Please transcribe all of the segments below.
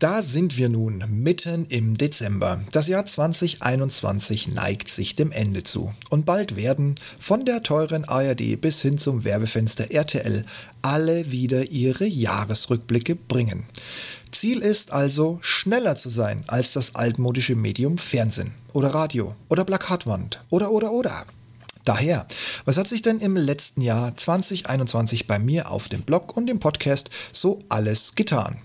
Da sind wir nun mitten im Dezember. Das Jahr 2021 neigt sich dem Ende zu. Und bald werden von der teuren ARD bis hin zum Werbefenster RTL alle wieder ihre Jahresrückblicke bringen. Ziel ist also, schneller zu sein als das altmodische Medium Fernsehen oder Radio oder Plakatwand oder oder oder. Daher, was hat sich denn im letzten Jahr 2021 bei mir auf dem Blog und im Podcast so alles getan?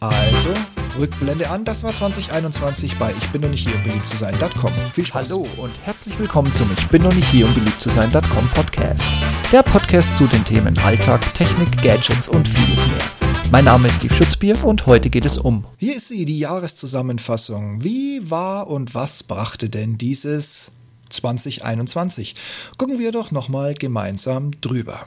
Also, Rückblende an, das war 2021 bei Ich bin noch nicht hier, um beliebt zu sein.com. Viel Spaß. Hallo und herzlich willkommen zum Ich bin noch nicht hier, um beliebt zu sein.com Podcast. Der Podcast zu den Themen Alltag, Technik, Gadgets und vieles mehr. Mein Name ist Steve Schutzbier und heute geht es um. Hier ist sie, die Jahreszusammenfassung. Wie war und was brachte denn dieses 2021? Gucken wir doch nochmal gemeinsam drüber.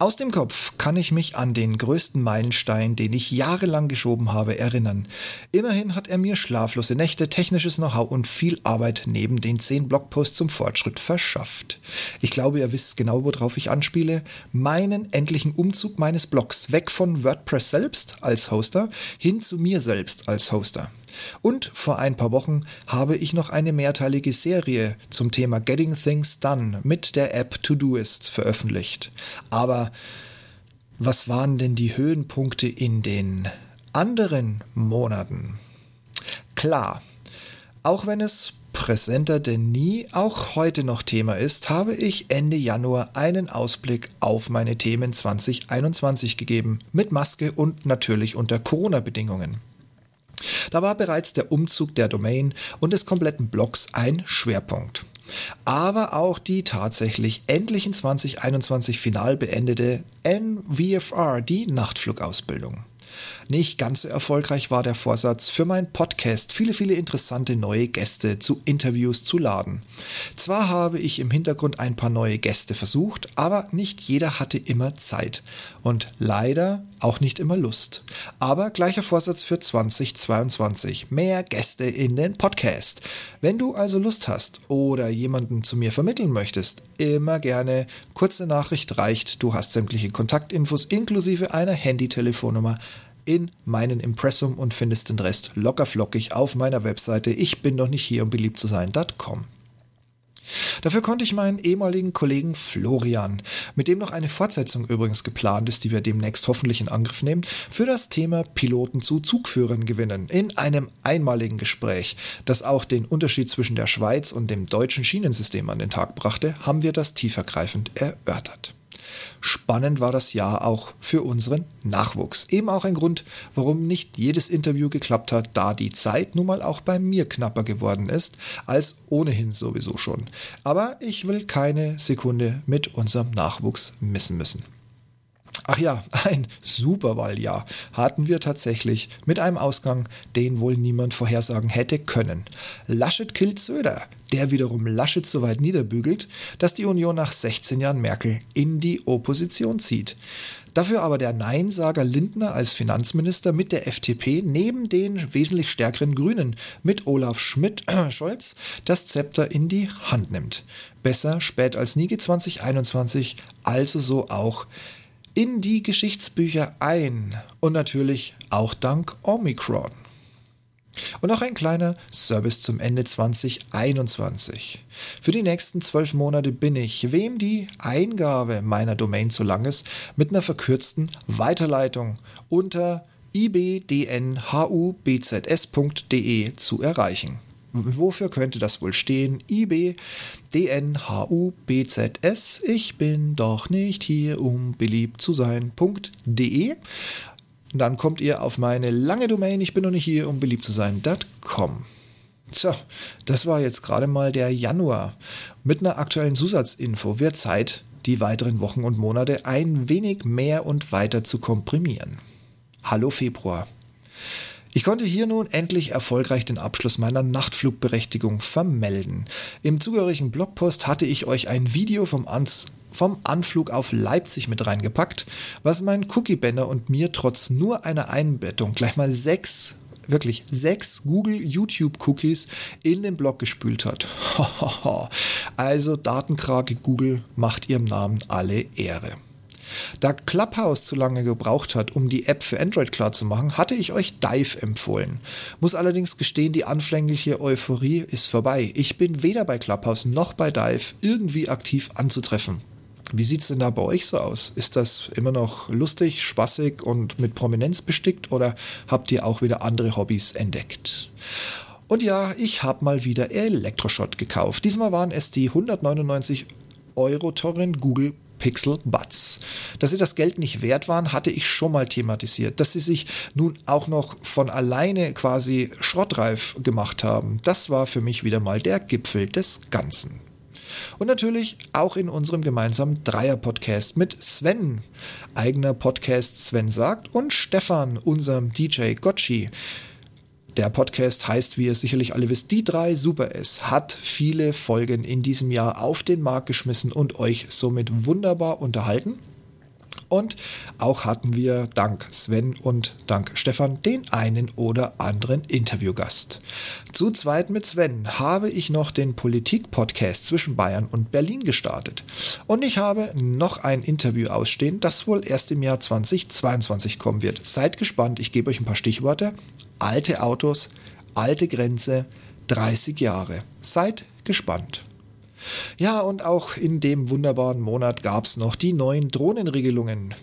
Aus dem Kopf kann ich mich an den größten Meilenstein, den ich jahrelang geschoben habe, erinnern. Immerhin hat er mir schlaflose Nächte, technisches Know-how und viel Arbeit neben den zehn Blogposts zum Fortschritt verschafft. Ich glaube, ihr wisst genau, worauf ich anspiele. Meinen endlichen Umzug meines Blogs weg von WordPress selbst als Hoster hin zu mir selbst als Hoster. Und vor ein paar Wochen habe ich noch eine mehrteilige Serie zum Thema Getting Things Done mit der App Todoist veröffentlicht. Aber was waren denn die Höhenpunkte in den anderen Monaten? Klar, auch wenn es präsenter denn nie auch heute noch Thema ist, habe ich Ende Januar einen Ausblick auf meine Themen 2021 gegeben, mit Maske und natürlich unter Corona-Bedingungen. Da war bereits der Umzug der Domain und des kompletten Blogs ein Schwerpunkt. Aber auch die tatsächlich endlich in 2021 final beendete NVFR, die Nachtflugausbildung. Nicht ganz so erfolgreich war der Vorsatz, für meinen Podcast viele, viele interessante neue Gäste zu Interviews zu laden. Zwar habe ich im Hintergrund ein paar neue Gäste versucht, aber nicht jeder hatte immer Zeit und leider auch nicht immer Lust. Aber gleicher Vorsatz für 2022. Mehr Gäste in den Podcast. Wenn du also Lust hast oder jemanden zu mir vermitteln möchtest, immer gerne. Kurze Nachricht reicht. Du hast sämtliche Kontaktinfos inklusive einer Handytelefonnummer in meinen Impressum und findest den Rest lockerflockig auf meiner Webseite ich bin noch nicht hier, um beliebt zu sein.com. Dafür konnte ich meinen ehemaligen Kollegen Florian, mit dem noch eine Fortsetzung übrigens geplant ist, die wir demnächst hoffentlich in Angriff nehmen, für das Thema Piloten zu Zugführern gewinnen. In einem einmaligen Gespräch, das auch den Unterschied zwischen der Schweiz und dem deutschen Schienensystem an den Tag brachte, haben wir das tiefergreifend erörtert. Spannend war das Jahr auch für unseren Nachwuchs. Eben auch ein Grund, warum nicht jedes Interview geklappt hat, da die Zeit nun mal auch bei mir knapper geworden ist, als ohnehin sowieso schon. Aber ich will keine Sekunde mit unserem Nachwuchs missen müssen. Ach ja, ein Superwahljahr hatten wir tatsächlich mit einem Ausgang, den wohl niemand vorhersagen hätte können. Laschet killt Söder, der wiederum Laschet so weit niederbügelt, dass die Union nach 16 Jahren Merkel in die Opposition zieht. Dafür aber der Neinsager Lindner als Finanzminister mit der FDP neben den wesentlich stärkeren Grünen mit Olaf Schmidt äh, Scholz das Zepter in die Hand nimmt. Besser spät als nie geht 2021, also so auch in die Geschichtsbücher ein und natürlich auch dank Omicron. Und noch ein kleiner Service zum Ende 2021. Für die nächsten zwölf Monate bin ich, wem die Eingabe meiner Domain zu lang ist, mit einer verkürzten Weiterleitung unter ibdnhubzs.de zu erreichen. Wofür könnte das wohl stehen? IB, DNHUBZS. Ich bin doch nicht hier, um beliebt zu sein.de. Dann kommt ihr auf meine lange Domain, ich bin noch nicht hier, um beliebt zu sein.com. So, das war jetzt gerade mal der Januar. Mit einer aktuellen Zusatzinfo wird Zeit, die weiteren Wochen und Monate ein wenig mehr und weiter zu komprimieren. Hallo Februar. Ich konnte hier nun endlich erfolgreich den Abschluss meiner Nachtflugberechtigung vermelden. Im zugehörigen Blogpost hatte ich euch ein Video vom, Ans vom Anflug auf Leipzig mit reingepackt, was mein Cookie-Banner und mir trotz nur einer Einbettung gleich mal sechs wirklich sechs Google YouTube Cookies in den Blog gespült hat. also Datenkrake Google macht ihrem Namen alle Ehre. Da Clubhouse zu lange gebraucht hat, um die App für Android klar zu machen, hatte ich euch Dive empfohlen. Muss allerdings gestehen, die anfängliche Euphorie ist vorbei. Ich bin weder bei Clubhouse noch bei Dive irgendwie aktiv anzutreffen. Wie sieht's denn da bei euch so aus? Ist das immer noch lustig, spaßig und mit Prominenz bestickt oder habt ihr auch wieder andere Hobbys entdeckt? Und ja, ich habe mal wieder Elektroshot gekauft. Diesmal waren es die 199 Euro teuren Google Pixel Buds. Dass sie das Geld nicht wert waren, hatte ich schon mal thematisiert. Dass sie sich nun auch noch von alleine quasi schrottreif gemacht haben, das war für mich wieder mal der Gipfel des Ganzen. Und natürlich auch in unserem gemeinsamen Dreier-Podcast mit Sven, eigener Podcast Sven sagt, und Stefan, unserem DJ Gotchi. Der Podcast heißt, wie ihr sicherlich alle wisst, die drei Super S, hat viele Folgen in diesem Jahr auf den Markt geschmissen und euch somit wunderbar unterhalten. Und auch hatten wir dank Sven und dank Stefan den einen oder anderen Interviewgast. Zu zweit mit Sven habe ich noch den Politik-Podcast zwischen Bayern und Berlin gestartet. Und ich habe noch ein Interview ausstehen, das wohl erst im Jahr 2022 kommen wird. Seid gespannt, ich gebe euch ein paar Stichworte. Alte Autos, alte Grenze, 30 Jahre. Seid gespannt. Ja, und auch in dem wunderbaren Monat gab es noch die neuen Drohnenregelungen.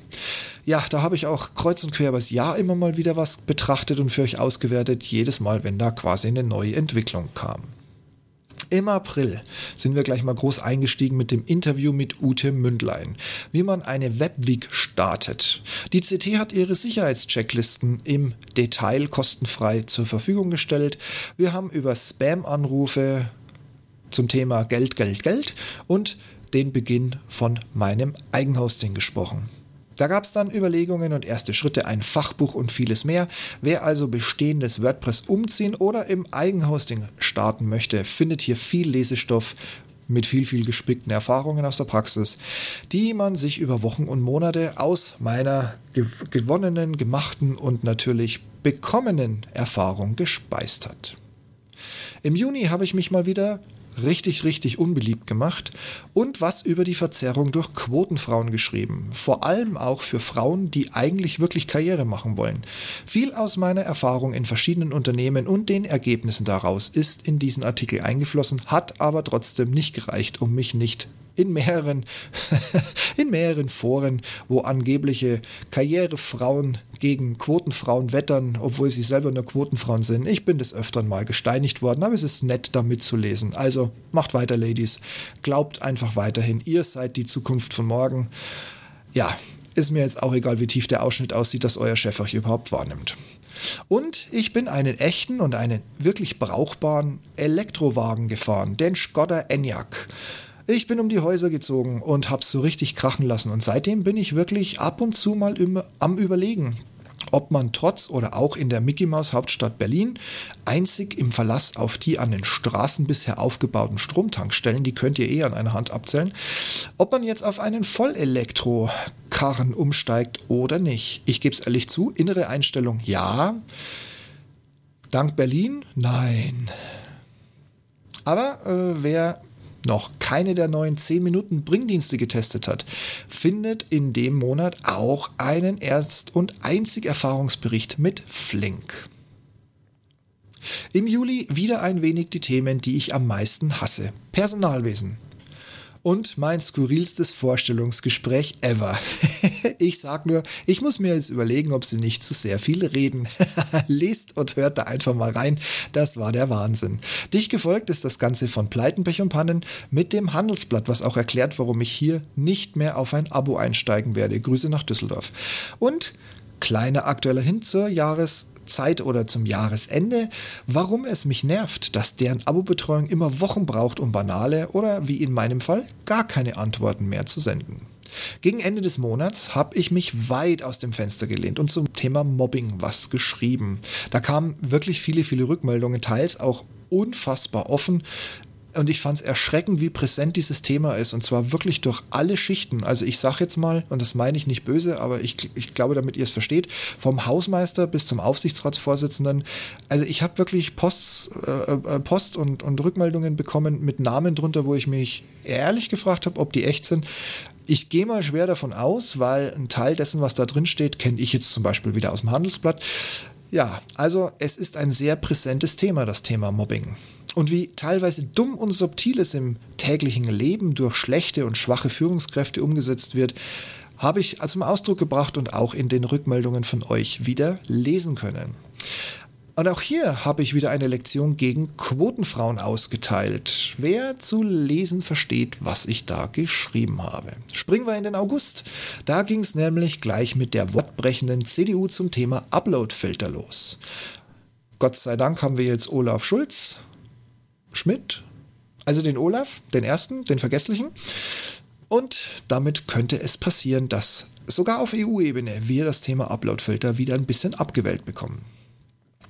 Ja, da habe ich auch kreuz und quer übers Jahr immer mal wieder was betrachtet und für euch ausgewertet, jedes Mal, wenn da quasi eine neue Entwicklung kam. Im April sind wir gleich mal groß eingestiegen mit dem Interview mit Ute Mündlein, wie man eine Webweek startet. Die CT hat ihre Sicherheitschecklisten im Detail kostenfrei zur Verfügung gestellt. Wir haben über Spam-Anrufe, zum Thema Geld, Geld, Geld und den Beginn von meinem Eigenhosting gesprochen. Da gab es dann Überlegungen und erste Schritte, ein Fachbuch und vieles mehr. Wer also bestehendes WordPress umziehen oder im Eigenhosting starten möchte, findet hier viel Lesestoff mit viel, viel gespickten Erfahrungen aus der Praxis, die man sich über Wochen und Monate aus meiner gewonnenen, gemachten und natürlich bekommenen Erfahrung gespeist hat. Im Juni habe ich mich mal wieder richtig, richtig unbeliebt gemacht und was über die Verzerrung durch Quotenfrauen geschrieben. Vor allem auch für Frauen, die eigentlich wirklich Karriere machen wollen. Viel aus meiner Erfahrung in verschiedenen Unternehmen und den Ergebnissen daraus ist in diesen Artikel eingeflossen, hat aber trotzdem nicht gereicht, um mich nicht in mehreren, in mehreren Foren, wo angebliche Karrierefrauen gegen Quotenfrauen wettern, obwohl sie selber nur Quotenfrauen sind. Ich bin des Öfteren mal gesteinigt worden, aber es ist nett, da mitzulesen. Also macht weiter, Ladies. Glaubt einfach weiterhin, ihr seid die Zukunft von morgen. Ja, ist mir jetzt auch egal, wie tief der Ausschnitt aussieht, dass euer Chef euch überhaupt wahrnimmt. Und ich bin einen echten und einen wirklich brauchbaren Elektrowagen gefahren, den Skoda Enyaq. Ich bin um die Häuser gezogen und hab's so richtig krachen lassen. Und seitdem bin ich wirklich ab und zu mal im, am Überlegen, ob man trotz oder auch in der Mickey Maus Hauptstadt Berlin einzig im Verlass auf die an den Straßen bisher aufgebauten Stromtankstellen, die könnt ihr eh an einer Hand abzählen, ob man jetzt auf einen Vollelektro-Karren umsteigt oder nicht. Ich gebe es ehrlich zu, innere Einstellung ja. Dank Berlin? Nein. Aber äh, wer noch keine der neuen 10 Minuten Bringdienste getestet hat, findet in dem Monat auch einen Erst- und einzig Erfahrungsbericht mit Flink. Im Juli wieder ein wenig die Themen, die ich am meisten hasse. Personalwesen und mein skurrilstes Vorstellungsgespräch ever. ich sag nur, ich muss mir jetzt überlegen, ob sie nicht zu sehr viel reden. Lest und hört da einfach mal rein. Das war der Wahnsinn. Dich gefolgt ist das Ganze von Pleiten, Pech und Pannen mit dem Handelsblatt, was auch erklärt, warum ich hier nicht mehr auf ein Abo einsteigen werde. Grüße nach Düsseldorf. Und kleiner aktueller Hin zur Jahres Zeit oder zum Jahresende, warum es mich nervt, dass deren Abo-Betreuung immer Wochen braucht, um banale oder wie in meinem Fall gar keine Antworten mehr zu senden. Gegen Ende des Monats habe ich mich weit aus dem Fenster gelehnt und zum Thema Mobbing was geschrieben. Da kamen wirklich viele, viele Rückmeldungen, teils auch unfassbar offen und ich fand es erschreckend, wie präsent dieses Thema ist. Und zwar wirklich durch alle Schichten. Also ich sage jetzt mal, und das meine ich nicht böse, aber ich, ich glaube, damit ihr es versteht, vom Hausmeister bis zum Aufsichtsratsvorsitzenden. Also ich habe wirklich Posts, äh, äh, Post und, und Rückmeldungen bekommen mit Namen drunter, wo ich mich ehrlich gefragt habe, ob die echt sind. Ich gehe mal schwer davon aus, weil ein Teil dessen, was da drin steht, kenne ich jetzt zum Beispiel wieder aus dem Handelsblatt. Ja, also es ist ein sehr präsentes Thema, das Thema Mobbing. Und wie teilweise dumm und subtil es im täglichen Leben durch schlechte und schwache Führungskräfte umgesetzt wird, habe ich zum Ausdruck gebracht und auch in den Rückmeldungen von euch wieder lesen können. Und auch hier habe ich wieder eine Lektion gegen Quotenfrauen ausgeteilt. Wer zu lesen versteht, was ich da geschrieben habe. Springen wir in den August. Da ging es nämlich gleich mit der wortbrechenden CDU zum Thema Uploadfilter los. Gott sei Dank haben wir jetzt Olaf Schulz, Schmidt, also den Olaf, den ersten, den vergesslichen. Und damit könnte es passieren, dass sogar auf EU-Ebene wir das Thema Uploadfilter wieder ein bisschen abgewählt bekommen.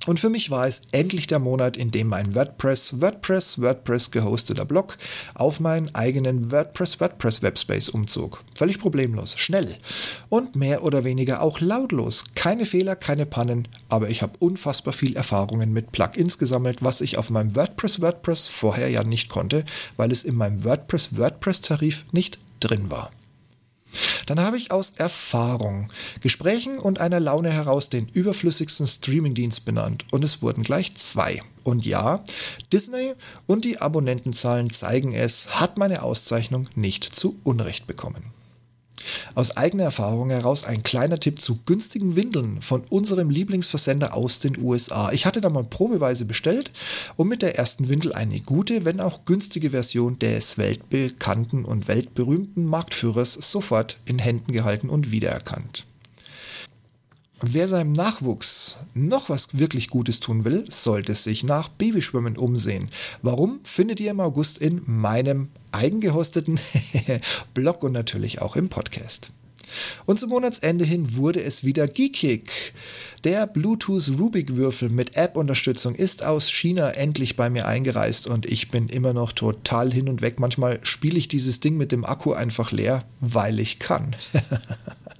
Und für mich war es endlich der Monat, in dem mein WordPress, WordPress, WordPress gehosteter Blog auf meinen eigenen WordPress, WordPress Webspace umzog. Völlig problemlos, schnell und mehr oder weniger auch lautlos. Keine Fehler, keine Pannen, aber ich habe unfassbar viel Erfahrungen mit Plugins gesammelt, was ich auf meinem WordPress, WordPress vorher ja nicht konnte, weil es in meinem WordPress, WordPress Tarif nicht drin war. Dann habe ich aus Erfahrung, Gesprächen und einer Laune heraus den überflüssigsten Streamingdienst benannt und es wurden gleich zwei. Und ja, Disney und die Abonnentenzahlen zeigen es, hat meine Auszeichnung nicht zu Unrecht bekommen. Aus eigener Erfahrung heraus ein kleiner Tipp zu günstigen Windeln von unserem Lieblingsversender aus den USA. Ich hatte da mal probeweise bestellt und mit der ersten Windel eine gute, wenn auch günstige Version des weltbekannten und weltberühmten Marktführers sofort in Händen gehalten und wiedererkannt. Wer seinem Nachwuchs noch was wirklich Gutes tun will, sollte sich nach Babyschwimmen umsehen. Warum findet ihr im August in meinem eigengehosteten Blog und natürlich auch im Podcast. Und zum Monatsende hin wurde es wieder geekig. Der Bluetooth Rubik-Würfel mit App-Unterstützung ist aus China endlich bei mir eingereist und ich bin immer noch total hin und weg. Manchmal spiele ich dieses Ding mit dem Akku einfach leer, weil ich kann.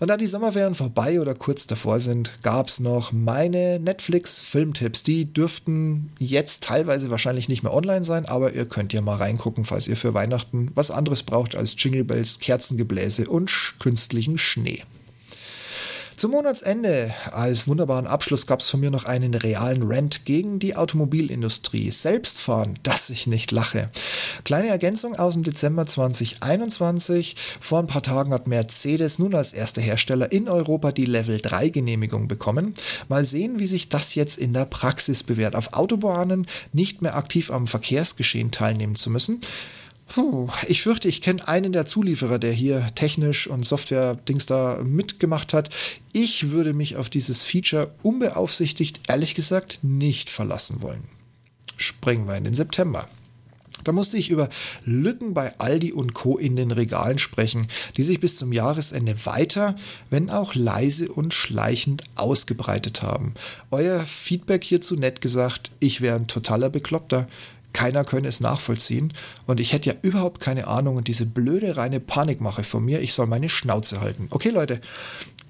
Und da die Sommerferien vorbei oder kurz davor sind, gab es noch meine Netflix-Filmtipps. Die dürften jetzt teilweise wahrscheinlich nicht mehr online sein, aber ihr könnt ja mal reingucken, falls ihr für Weihnachten was anderes braucht als Jingle Bells, Kerzengebläse und künstlichen Schnee. Zum Monatsende als wunderbaren Abschluss gab es von mir noch einen realen Rant gegen die Automobilindustrie. Selbstfahren, dass ich nicht lache. Kleine Ergänzung aus dem Dezember 2021. Vor ein paar Tagen hat Mercedes nun als erster Hersteller in Europa die Level 3 Genehmigung bekommen. Mal sehen, wie sich das jetzt in der Praxis bewährt. Auf Autobahnen nicht mehr aktiv am Verkehrsgeschehen teilnehmen zu müssen. Puh, ich fürchte, ich kenne einen der Zulieferer, der hier technisch und Software-Dings da mitgemacht hat. Ich würde mich auf dieses Feature unbeaufsichtigt, ehrlich gesagt, nicht verlassen wollen. Springen wir in den September. Da musste ich über Lücken bei Aldi und Co. in den Regalen sprechen, die sich bis zum Jahresende weiter, wenn auch leise und schleichend ausgebreitet haben. Euer Feedback hierzu nett gesagt, ich wäre ein totaler Bekloppter keiner könne es nachvollziehen und ich hätte ja überhaupt keine Ahnung und diese blöde reine Panikmache von mir, ich soll meine Schnauze halten. Okay Leute,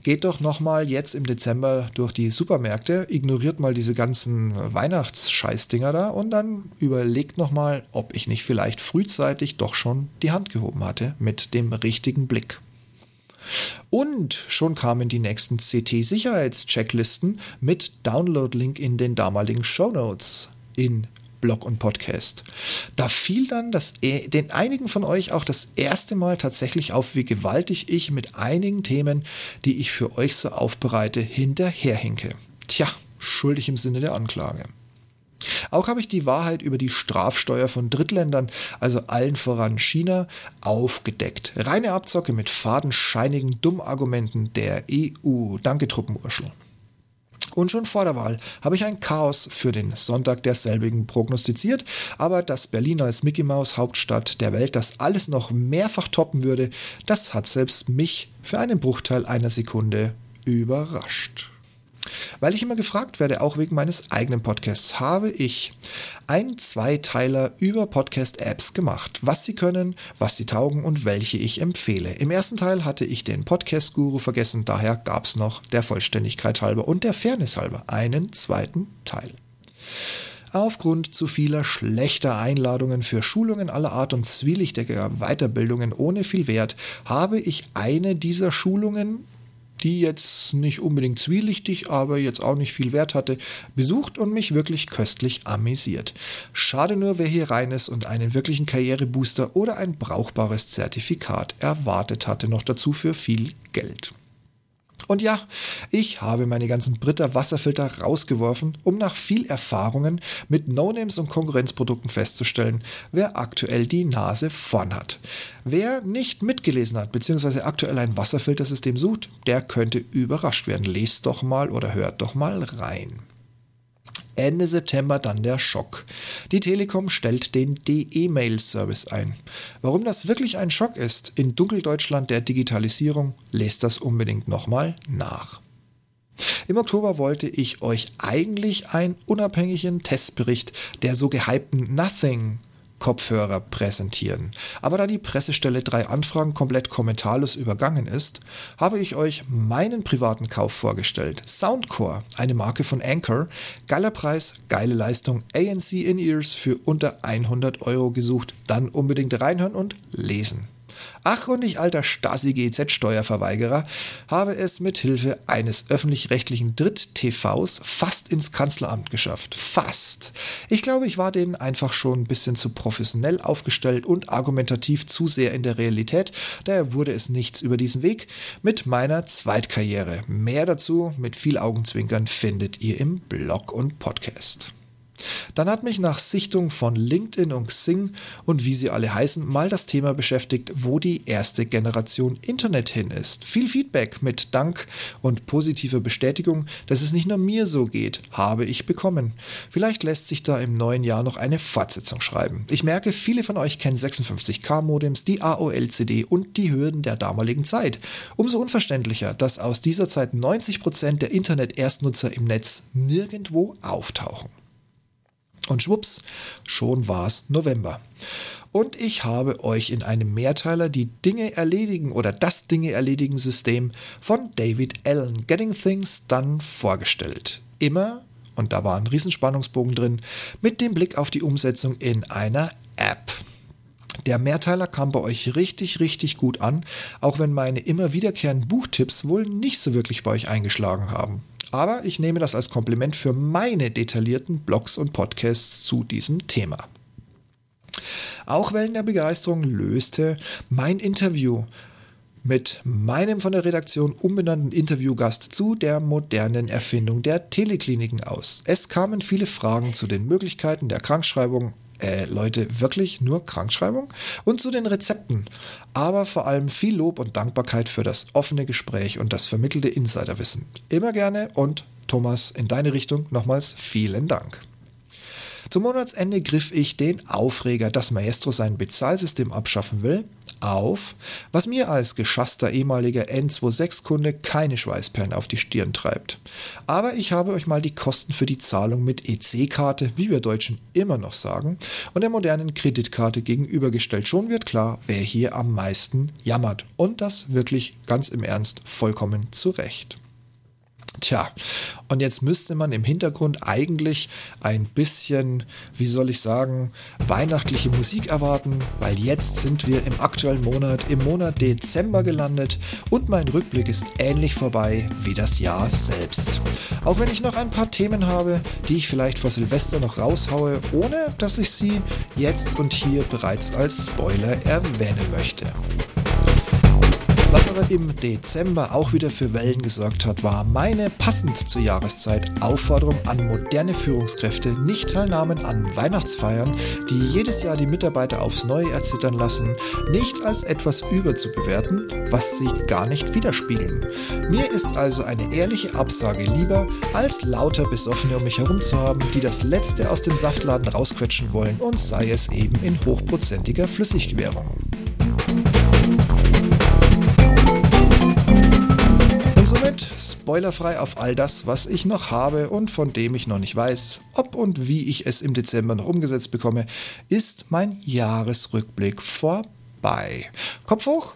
geht doch nochmal jetzt im Dezember durch die Supermärkte, ignoriert mal diese ganzen Weihnachtsscheißdinger da und dann überlegt nochmal, ob ich nicht vielleicht frühzeitig doch schon die Hand gehoben hatte mit dem richtigen Blick. Und schon kamen die nächsten CT-Sicherheitschecklisten mit Download-Link in den damaligen Show Notes in Blog und Podcast. Da fiel dann das, e, den einigen von euch auch das erste Mal tatsächlich auf, wie gewaltig ich mit einigen Themen, die ich für euch so aufbereite, hinterherhinke. Tja, schuldig im Sinne der Anklage. Auch habe ich die Wahrheit über die Strafsteuer von Drittländern, also allen voran China, aufgedeckt. Reine Abzocke mit fadenscheinigen Dummargumenten der EU. Danke, Truppenurschel. Und schon vor der Wahl habe ich ein Chaos für den Sonntag derselbigen prognostiziert, aber dass Berlin als Mickey Maus Hauptstadt der Welt das alles noch mehrfach toppen würde, das hat selbst mich für einen Bruchteil einer Sekunde überrascht. Weil ich immer gefragt werde, auch wegen meines eigenen Podcasts, habe ich einen Zweiteiler über Podcast-Apps gemacht, was sie können, was sie taugen und welche ich empfehle. Im ersten Teil hatte ich den Podcast-Guru vergessen, daher gab es noch der Vollständigkeit halber und der Fairness halber einen zweiten Teil. Aufgrund zu vieler schlechter Einladungen für Schulungen aller Art und zwielichtiger Weiterbildungen ohne viel Wert habe ich eine dieser Schulungen die jetzt nicht unbedingt zwielichtig, aber jetzt auch nicht viel Wert hatte, besucht und mich wirklich köstlich amüsiert. Schade nur, wer hier rein ist und einen wirklichen Karrierebooster oder ein brauchbares Zertifikat erwartet hatte, noch dazu für viel Geld. Und ja, ich habe meine ganzen Britta Wasserfilter rausgeworfen, um nach viel Erfahrungen mit No-Names und Konkurrenzprodukten festzustellen, wer aktuell die Nase vorn hat. Wer nicht mitgelesen hat, beziehungsweise aktuell ein Wasserfiltersystem sucht, der könnte überrascht werden. Lest doch mal oder hört doch mal rein. Ende September dann der Schock. Die Telekom stellt den DE-Mail-Service ein. Warum das wirklich ein Schock ist in Dunkeldeutschland der Digitalisierung, lest das unbedingt nochmal nach. Im Oktober wollte ich euch eigentlich einen unabhängigen Testbericht der so gehypten Nothing Kopfhörer präsentieren. Aber da die Pressestelle drei Anfragen komplett kommentarlos übergangen ist, habe ich euch meinen privaten Kauf vorgestellt. Soundcore, eine Marke von Anchor, geiler Preis, geile Leistung, ANC In-Ears für unter 100 Euro gesucht. Dann unbedingt reinhören und lesen. Ach, und ich alter Stasi-GZ-Steuerverweigerer habe es mit Hilfe eines öffentlich-rechtlichen Dritt-TVs fast ins Kanzleramt geschafft. Fast. Ich glaube, ich war denen einfach schon ein bisschen zu professionell aufgestellt und argumentativ zu sehr in der Realität. Daher wurde es nichts über diesen Weg mit meiner Zweitkarriere. Mehr dazu mit viel Augenzwinkern findet ihr im Blog und Podcast. Dann hat mich nach Sichtung von LinkedIn und Xing und wie sie alle heißen, mal das Thema beschäftigt, wo die erste Generation Internet hin ist. Viel Feedback mit Dank und positiver Bestätigung, dass es nicht nur mir so geht, habe ich bekommen. Vielleicht lässt sich da im neuen Jahr noch eine Fortsetzung schreiben. Ich merke, viele von euch kennen 56K-Modems, die AOL-CD und die Hürden der damaligen Zeit. Umso unverständlicher, dass aus dieser Zeit 90% der Internet-Erstnutzer im Netz nirgendwo auftauchen. Und schwupps, schon war's November. Und ich habe euch in einem Mehrteiler die Dinge erledigen oder das Dinge erledigen System von David Allen, Getting Things Done, vorgestellt. Immer, und da war ein Riesenspannungsbogen drin, mit dem Blick auf die Umsetzung in einer App. Der Mehrteiler kam bei euch richtig, richtig gut an, auch wenn meine immer wiederkehrenden Buchtipps wohl nicht so wirklich bei euch eingeschlagen haben. Aber ich nehme das als Kompliment für meine detaillierten Blogs und Podcasts zu diesem Thema. Auch Wellen der Begeisterung löste mein Interview mit meinem von der Redaktion umbenannten Interviewgast zu der modernen Erfindung der Telekliniken aus. Es kamen viele Fragen zu den Möglichkeiten der Krankschreibung äh, Leute, wirklich nur Krankschreibung? Und zu den Rezepten. Aber vor allem viel Lob und Dankbarkeit für das offene Gespräch und das vermittelte Insiderwissen. Immer gerne und Thomas, in deine Richtung nochmals vielen Dank. Zum Monatsende griff ich den Aufreger, dass Maestro sein Bezahlsystem abschaffen will, auf, was mir als geschasster ehemaliger N26-Kunde keine Schweißperlen auf die Stirn treibt. Aber ich habe euch mal die Kosten für die Zahlung mit EC-Karte, wie wir Deutschen immer noch sagen, und der modernen Kreditkarte gegenübergestellt. Schon wird klar, wer hier am meisten jammert. Und das wirklich ganz im Ernst vollkommen zu Recht. Tja, und jetzt müsste man im Hintergrund eigentlich ein bisschen, wie soll ich sagen, weihnachtliche Musik erwarten, weil jetzt sind wir im aktuellen Monat, im Monat Dezember gelandet und mein Rückblick ist ähnlich vorbei wie das Jahr selbst. Auch wenn ich noch ein paar Themen habe, die ich vielleicht vor Silvester noch raushaue, ohne dass ich sie jetzt und hier bereits als Spoiler erwähnen möchte. Was aber im Dezember auch wieder für Wellen gesorgt hat, war meine passend zur Jahreszeit Aufforderung an moderne Führungskräfte, nicht Teilnahmen an Weihnachtsfeiern, die jedes Jahr die Mitarbeiter aufs Neue erzittern lassen, nicht als etwas überzubewerten, was sie gar nicht widerspiegeln. Mir ist also eine ehrliche Absage lieber, als lauter Besoffene um mich herum zu haben, die das Letzte aus dem Saftladen rausquetschen wollen und sei es eben in hochprozentiger Flüssiggewährung. Spoilerfrei auf all das, was ich noch habe und von dem ich noch nicht weiß, ob und wie ich es im Dezember noch umgesetzt bekomme, ist mein Jahresrückblick vorbei. Kopf hoch,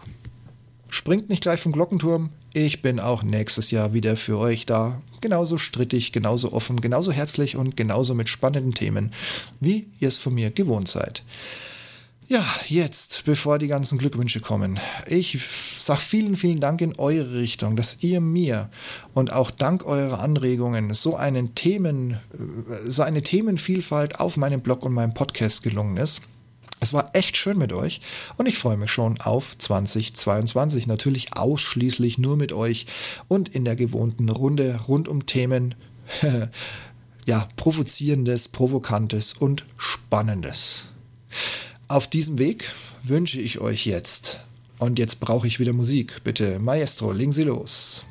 springt nicht gleich vom Glockenturm. Ich bin auch nächstes Jahr wieder für euch da. genauso strittig, genauso offen, genauso herzlich und genauso mit spannenden Themen, wie ihr es von mir gewohnt seid. Ja, jetzt, bevor die ganzen Glückwünsche kommen. Ich sage vielen, vielen Dank in eure Richtung, dass ihr mir und auch dank eurer Anregungen so einen Themen, äh, so eine Themenvielfalt auf meinem Blog und meinem Podcast gelungen ist. Es war echt schön mit euch und ich freue mich schon auf 2022. Natürlich ausschließlich nur mit euch und in der gewohnten Runde rund um Themen, ja, provozierendes, provokantes und spannendes. Auf diesem Weg wünsche ich euch jetzt, und jetzt brauche ich wieder Musik, bitte Maestro, legen Sie los.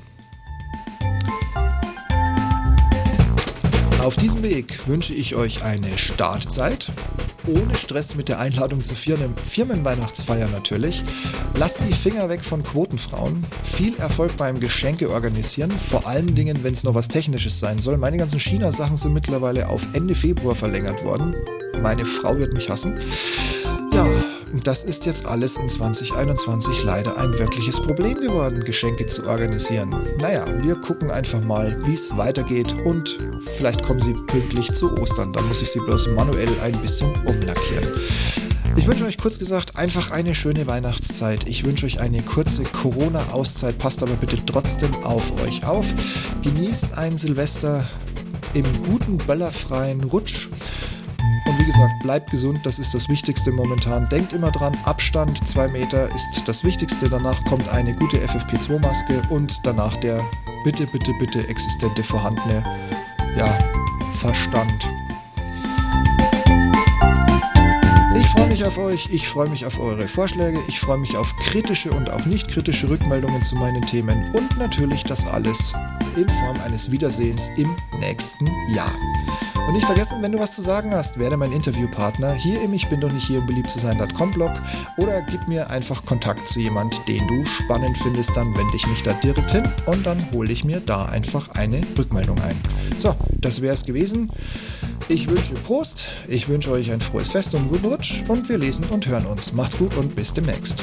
Auf diesem Weg wünsche ich euch eine Startzeit, ohne Stress mit der Einladung zur Firmenweihnachtsfeier natürlich. Lasst die Finger weg von Quotenfrauen. Viel Erfolg beim Geschenke organisieren, vor allen Dingen, wenn es noch was Technisches sein soll. Meine ganzen China-Sachen sind mittlerweile auf Ende Februar verlängert worden. Meine Frau wird mich hassen. Ja, das ist jetzt alles in 2021 leider ein wirkliches Problem geworden, Geschenke zu organisieren. Naja, wir gucken einfach mal, wie es weitergeht und vielleicht kommen sie pünktlich zu Ostern. Da muss ich sie bloß manuell ein bisschen umlackieren. Ich wünsche euch kurz gesagt einfach eine schöne Weihnachtszeit. Ich wünsche euch eine kurze Corona-Auszeit. Passt aber bitte trotzdem auf euch auf. Genießt ein Silvester im guten, böllerfreien Rutsch. Wie gesagt, bleibt gesund, das ist das Wichtigste momentan. Denkt immer dran, Abstand 2 Meter ist das Wichtigste. Danach kommt eine gute FFP2-Maske und danach der bitte, bitte, bitte existente vorhandene ja, Verstand. Ich freue mich auf euch, ich freue mich auf eure Vorschläge, ich freue mich auf kritische und auch nicht kritische Rückmeldungen zu meinen Themen und natürlich das alles in Form eines Wiedersehens im nächsten Jahr. Und nicht vergessen, wenn du was zu sagen hast, werde mein Interviewpartner hier im Ich bin doch nicht hier, um beliebt zu sein.com Blog oder gib mir einfach Kontakt zu jemand, den du spannend findest, dann wende ich mich da direkt hin und dann hole ich mir da einfach eine Rückmeldung ein. So, das wäre es gewesen. Ich wünsche Prost, ich wünsche euch ein frohes Fest und guten Rutsch und wir lesen und hören uns. Macht's gut und bis demnächst.